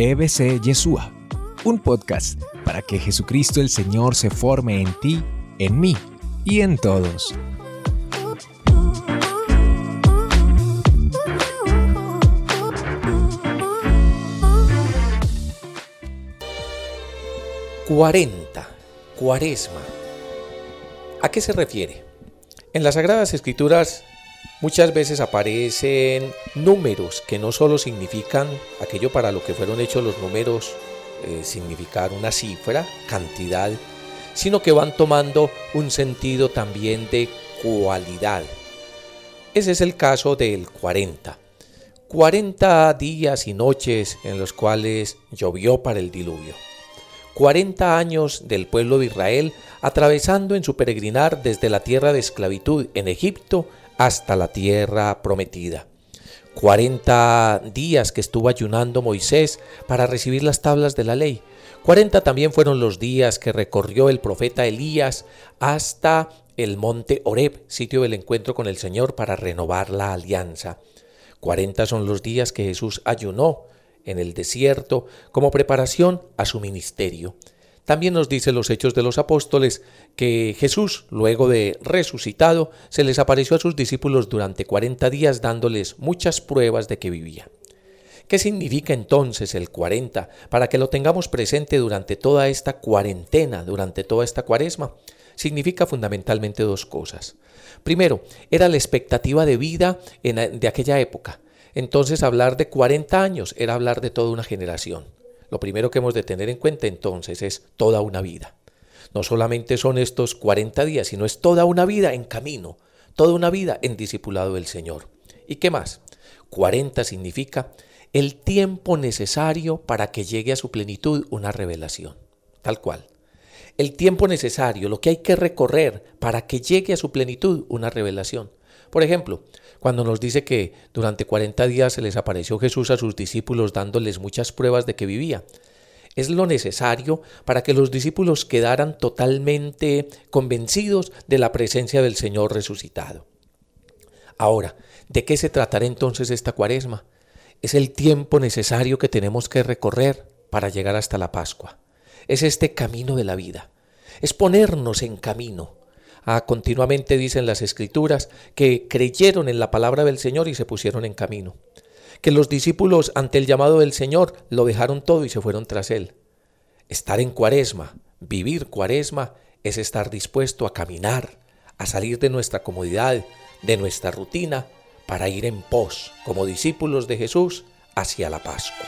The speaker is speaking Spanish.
EBC Yeshua, un podcast para que Jesucristo el Señor se forme en ti, en mí y en todos. Cuarenta, cuaresma. ¿A qué se refiere? En las Sagradas Escrituras muchas veces aparecen números que no solo significan aquello para lo que fueron hechos los números, eh, significar una cifra, cantidad, sino que van tomando un sentido también de cualidad. Ese es el caso del 40. 40 días y noches en los cuales llovió para el diluvio. 40 años del pueblo de Israel atravesando en su peregrinar desde la tierra de esclavitud en Egipto hasta la tierra prometida. 40 días que estuvo ayunando Moisés para recibir las tablas de la ley. 40 también fueron los días que recorrió el profeta Elías hasta el monte Horeb, sitio del encuentro con el Señor para renovar la alianza. 40 son los días que Jesús ayunó en el desierto como preparación a su ministerio. También nos dice los Hechos de los Apóstoles que Jesús, luego de resucitado, se les apareció a sus discípulos durante 40 días dándoles muchas pruebas de que vivía. ¿Qué significa entonces el 40 para que lo tengamos presente durante toda esta cuarentena, durante toda esta cuaresma? Significa fundamentalmente dos cosas. Primero, era la expectativa de vida de aquella época. Entonces hablar de 40 años era hablar de toda una generación. Lo primero que hemos de tener en cuenta entonces es toda una vida. No solamente son estos 40 días, sino es toda una vida en camino, toda una vida en discipulado del Señor. ¿Y qué más? 40 significa el tiempo necesario para que llegue a su plenitud una revelación. Tal cual. El tiempo necesario, lo que hay que recorrer para que llegue a su plenitud una revelación. Por ejemplo, cuando nos dice que durante 40 días se les apareció Jesús a sus discípulos dándoles muchas pruebas de que vivía. Es lo necesario para que los discípulos quedaran totalmente convencidos de la presencia del Señor resucitado. Ahora, ¿de qué se tratará entonces esta cuaresma? Es el tiempo necesario que tenemos que recorrer para llegar hasta la Pascua. Es este camino de la vida. Es ponernos en camino Ah, continuamente dicen las escrituras que creyeron en la palabra del Señor y se pusieron en camino. Que los discípulos ante el llamado del Señor lo dejaron todo y se fueron tras él. Estar en cuaresma, vivir cuaresma, es estar dispuesto a caminar, a salir de nuestra comodidad, de nuestra rutina, para ir en pos, como discípulos de Jesús, hacia la Pascua.